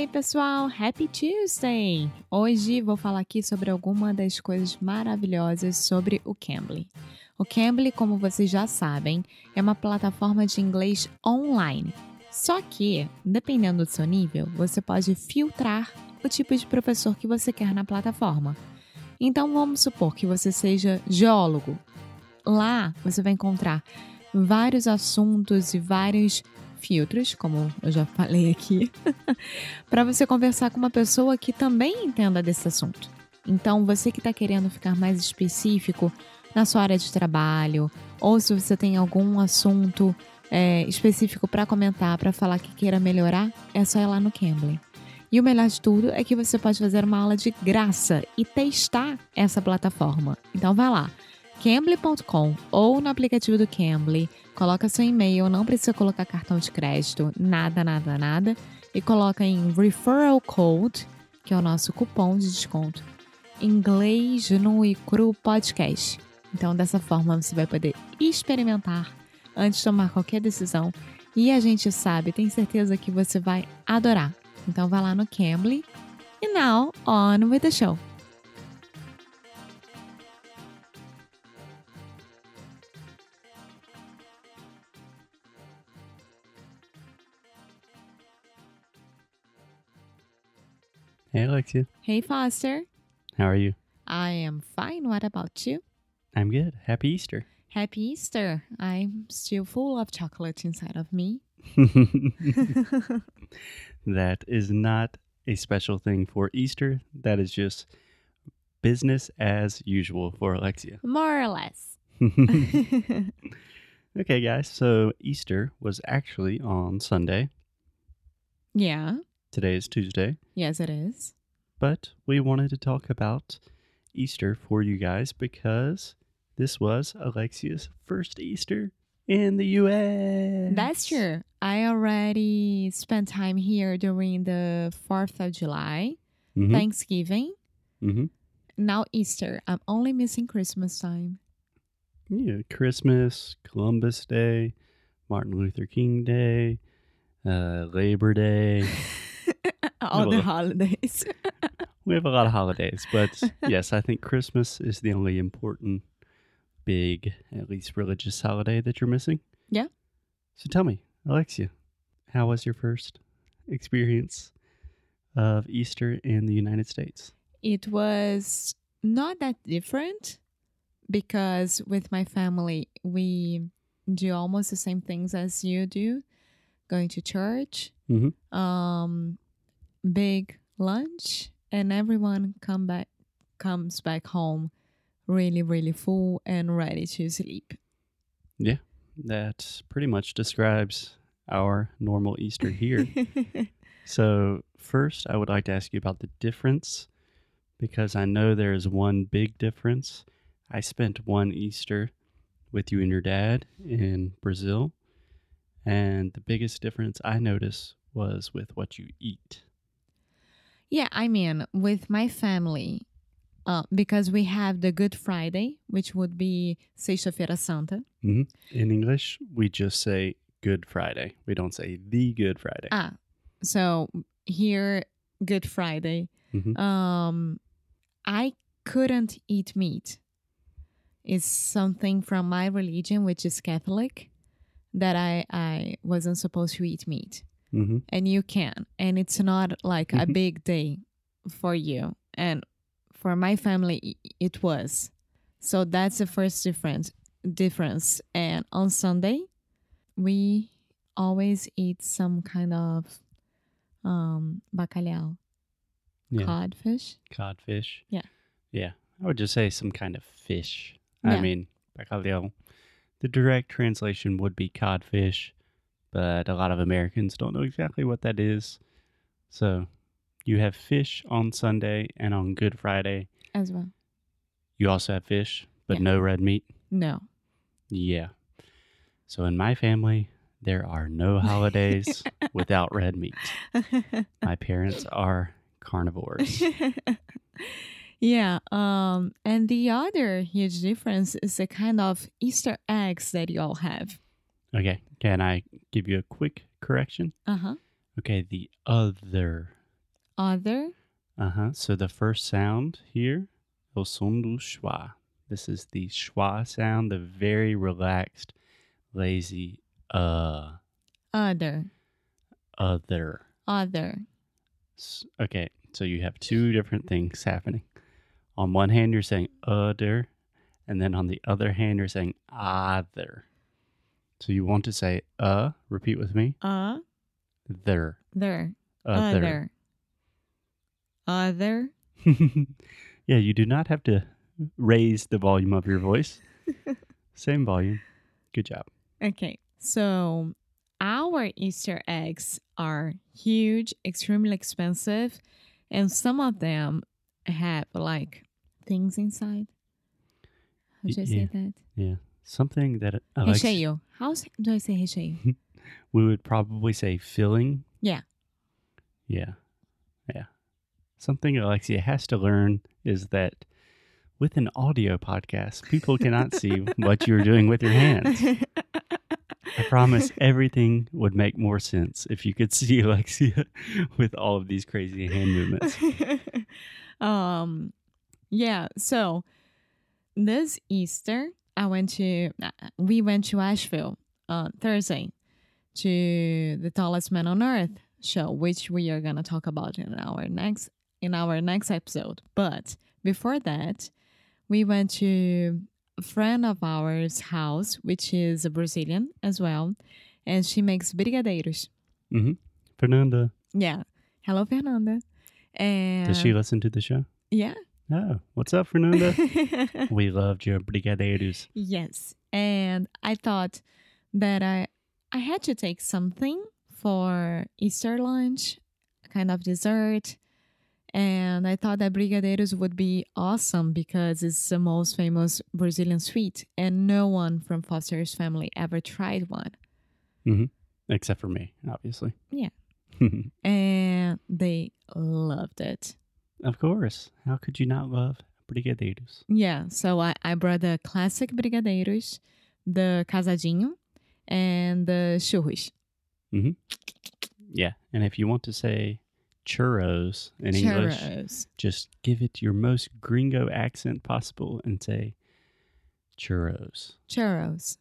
Oi, pessoal! Happy Tuesday! Hoje vou falar aqui sobre alguma das coisas maravilhosas sobre o Cambly. O Cambly, como vocês já sabem, é uma plataforma de inglês online. Só que, dependendo do seu nível, você pode filtrar o tipo de professor que você quer na plataforma. Então, vamos supor que você seja geólogo. Lá você vai encontrar vários assuntos e vários filtros, como eu já falei aqui, para você conversar com uma pessoa que também entenda desse assunto. Então, você que está querendo ficar mais específico na sua área de trabalho, ou se você tem algum assunto é, específico para comentar, para falar que queira melhorar, é só ir lá no Cambly. E o melhor de tudo é que você pode fazer uma aula de graça e testar essa plataforma. Então, vai lá cambly.com ou no aplicativo do Cambly, coloca seu e-mail, não precisa colocar cartão de crédito, nada, nada, nada, e coloca em referral code, que é o nosso cupom de desconto, inglês no e cru podcast. Então, dessa forma, você vai poder experimentar antes de tomar qualquer decisão. E a gente sabe, tem certeza que você vai adorar. Então, vai lá no Cambly. E now, on with the show. Hey, Alexia. Hey, Foster. How are you? I am fine. What about you? I'm good. Happy Easter. Happy Easter. I'm still full of chocolate inside of me. that is not a special thing for Easter. That is just business as usual for Alexia. More or less. okay, guys. So Easter was actually on Sunday. yeah. Today is Tuesday. Yes, it is. But we wanted to talk about Easter for you guys because this was Alexia's first Easter in the US. That's true. I already spent time here during the 4th of July, Mhm. Thanksgiving, Mhm. now Easter. I'm only missing Christmas time. Yeah, Christmas, Columbus Day, Martin Luther King Day, uh, Labor Day. All the holidays. we have a lot of holidays, but yes, I think Christmas is the only important, big, at least religious holiday that you're missing. Yeah. So tell me, Alexia, how was your first experience of Easter in the United States? it was not that different because with my family, we do almost the same things as you do going to church, Mhm. um, big lunch, and everyone come back comes back home really, really full and ready to sleep. Yeah, that pretty much describes our normal Easter here. So, first, I would like to ask you about the difference because I know there is one big difference. I spent one Easter with you and your dad in Brazil, and the biggest difference I noticed was with what you eat. Yeah, I mean, with my family, uh, because we have the Good Friday, which would be Sexta-feira Santa. In English, we just say Good Friday. We don't say the Good Friday. Ah, so here, Good Friday. Mhm. Um, I couldn't eat meat is something from my religion, which is Catholic, that I, I wasn't supposed to eat meat. Mm-hmm. And you can. And it's not like a Mhm. big day for you. And for my family, it was. So that's the first difference. Difference. And on Sunday, we always eat some kind of um, bacalhau, Yeah. codfish. Codfish. Yeah. Yeah. I would just say some kind of fish. I mean, bacalhau. The direct translation would be codfish, but a lot of Americans don't know exactly what that is. So you have fish on Sunday and on Good Friday. as well. You also have fish, but Yeah. no red meat. No. Yeah. So in my family, there are no holidays without red meat. My parents are carnivores. yeah. Um, and the other huge difference is the kind of Easter eggs that you all have. Okay. Can I give you a quick correction? Uh huh. Okay. The other. Other. Uh huh. So the first sound here, el son du schwa. This is the schwa sound, the very relaxed, lazy uh Other. other. Other. Okay, so you have two different things happening. On one hand, you're saying other, and then on the other hand, you're saying other. So you want to say uh, repeat with me, Uh. there, There. other. Other. yeah, you do not have to raise the volume of your voice. Same volume. Good job. Okay. So our Easter eggs are huge, extremely expensive, and some of them have like things inside. How Y- do I say that? Yeah, something that Recheio. How do I say recheio? we would probably say filling. Yeah. Yeah. Yeah. Something Alexia has to learn is that with an audio podcast, people cannot see what you're doing with your hands. I promise everything would make more sense if you could see Alexia with all of these crazy hand movements. um, yeah. So this Easter, I went to uh, we went to Asheville on Thursday to the Tallest Man on Earth show, which we are gonna talk about in our next in our next episode. But before that, we went to a friend of ours' house, which is a Brazilian as well, and she makes brigadeiros. Fernanda, Yeah. Hello, Fernanda. And does she listen to the show? Yeah. Oh, what's up, Fernanda? we loved your brigadeiros. yes. And I thought that I I had to take something for Easter lunch, kind of dessert. And I thought that brigadeiros would be awesome because it's the most famous Brazilian sweet, and no one from Foster's family ever tried one. Mm-hmm. Except for me, obviously. Yeah. And they loved it. Of course. How could you not love brigadeiros? Yeah, so I, I brought the classic brigadeiros, the casadinho, and the churros. Mm-hmm. Yeah. And if you want to say churros in English, just give it your most gringo accent possible and say churros. Churros.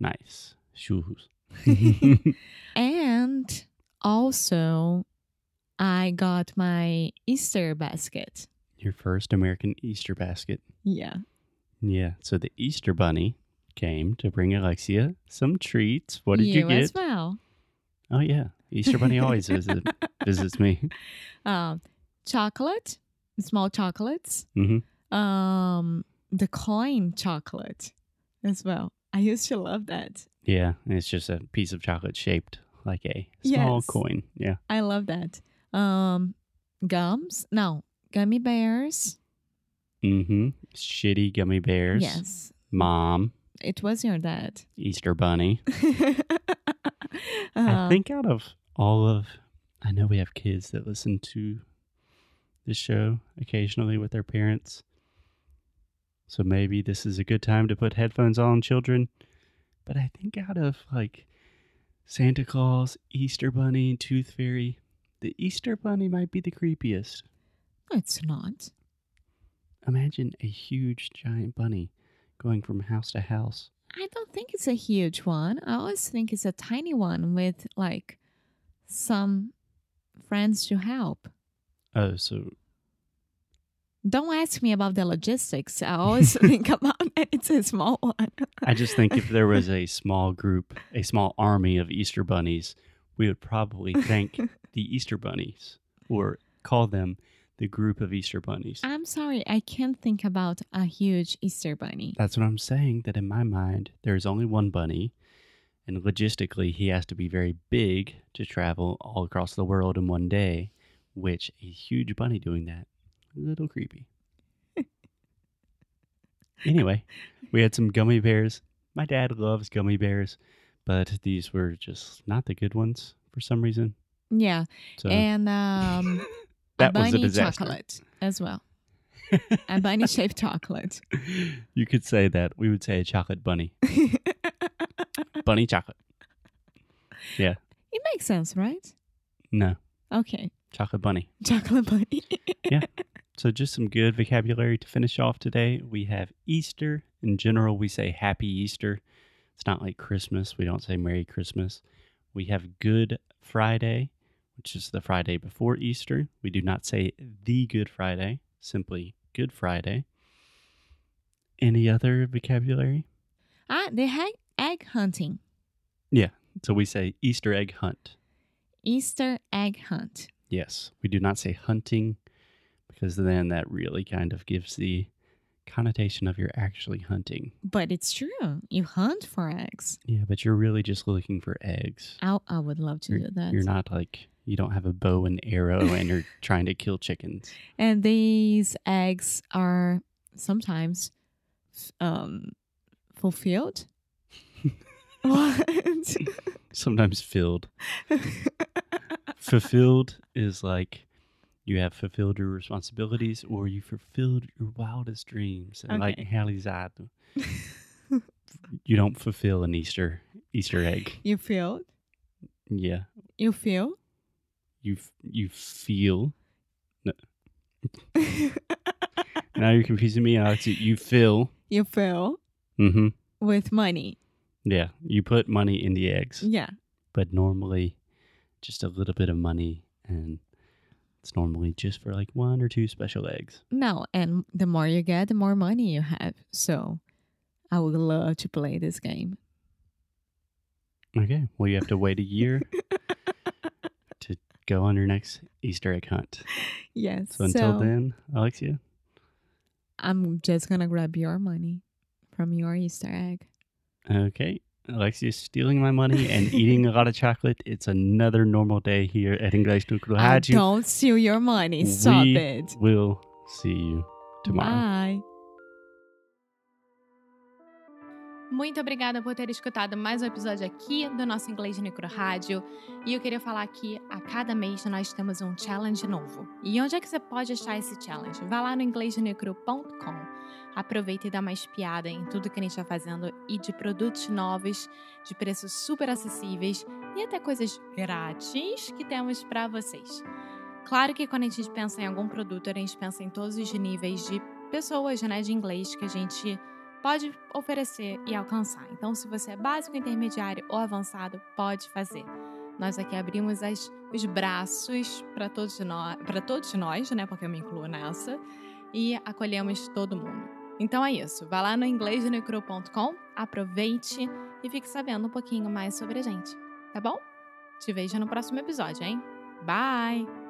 Nice. Churros. And also, I got my Easter basket. your first American Easter basket. Yeah. Yeah. So the Easter bunny came to bring Alexia some treats. What did you, you get? as well. Oh yeah. Easter bunny always visit, visits me. Um, chocolate, small chocolates. hmm Um, the coin chocolate as well. I used to love that. Yeah. It's just a piece of chocolate shaped like a small Yes. coin. Yeah. I love that. Um, gums. No, gummy bears. Mm-hmm. Shitty gummy bears. Yes, Mom. it was your dad. Easter bunny. I Uh, think out of all of, I know we have kids that listen to this show occasionally with their parents. So maybe this is a good time to put headphones on, children. But I think out of like Santa Claus, Easter Bunny, Tooth Fairy, the Easter Bunny might be the creepiest. it's not. Imagine a huge giant bunny going from house to house. I don't think it's a huge one. I always think it's a tiny one with like some friends to help. Oh, so Don't ask me about the logistics. I always think about it. It's a small one. I just think if there was a small group, a small army of Easter bunnies, we would probably thank the Easter bunnies or call them the group of Easter bunnies. I'm sorry, I can't think about a huge Easter bunny. That's what I'm saying. That in my mind, there's only one bunny, and logistically, he has to be very big to travel all across the world in one day. Which a huge bunny doing that, a little creepy. anyway, we had some gummy bears. My dad loves gummy bears, but these were just not the good ones for some reason. Yeah, So and um, that was a bunny disaster. chocolate as well. a bunny shaped chocolate. you could say that. We would say a chocolate bunny. bunny chocolate. Yeah. It makes sense, right? No, Okay, chocolate bunny. chocolate bunny. Yeah. So, just some good vocabulary to finish off today. We have Easter. In general, we say Happy Easter. It's not like Christmas. We don't say Merry Christmas. We have Good Friday, which is the Friday before Easter. We do not say the Good Friday, simply Good Friday. Any other vocabulary? ah, the egg, egg hunting. Yeah. So, we say Easter egg hunt. Easter egg hunt. Yes, we do not say hunting because then that really kind of gives the connotation of you're actually hunting. But it's true. You hunt for eggs. Yeah, but you're really just looking for eggs. I, I would love to You're, do that. you're not like you don't have a bow and arrow and you're trying to kill chickens. And these eggs are sometimes um, fulfilled. what? Sometimes filled. Fulfilled is like you have fulfilled your responsibilities or you fulfilled your wildest dreams. And like Okay. realizado. you don't fulfill an Easter Easter egg. you feel? Yeah. You feel? You f- you feel No. now you're confusing me. Alex. You feel. you feel Mm-hmm. with money. Yeah. You put money in the eggs. Yeah. but normally just a little bit of money and it's normally just for like one or two special eggs. No, and the more you get, the more money you have. So I would love to play this game. Okay. Well, you have to wait a year to go on your next Easter egg hunt. Yes. So until then, Alexia, I'm just going to grab your money from your Easter egg. okay. Alexia's stealing my money and eating a lot of chocolate. It's another normal day here at no I don't steal your money. Stop We it. We'll see you tomorrow. Bye. Muito obrigada por ter escutado mais um episódio aqui do nosso Inglês Micro Rádio. E eu queria falar que a cada mês nós temos um challenge novo. E onde é que você pode achar esse challenge? Vá lá no inglesnecro.com. Aproveita e dá uma espiada em tudo que a gente está fazendo e de produtos novos, de preços super acessíveis e até coisas grátis que temos para vocês. Claro que quando a gente pensa em algum produto, a gente pensa em todos os níveis de pessoas né, de inglês que a gente pode oferecer e alcançar. Então, se você é básico, intermediário ou avançado, pode fazer. Nós aqui abrimos as- os braços para todos nós, para todos nós, né? Porque eu me incluo nessa, e acolhemos todo mundo. Então é isso. Vá lá no inglesnecru.com, aproveite e fique sabendo um pouquinho mais sobre a gente, tá bom? Te vejo no próximo episódio, hein? Bye!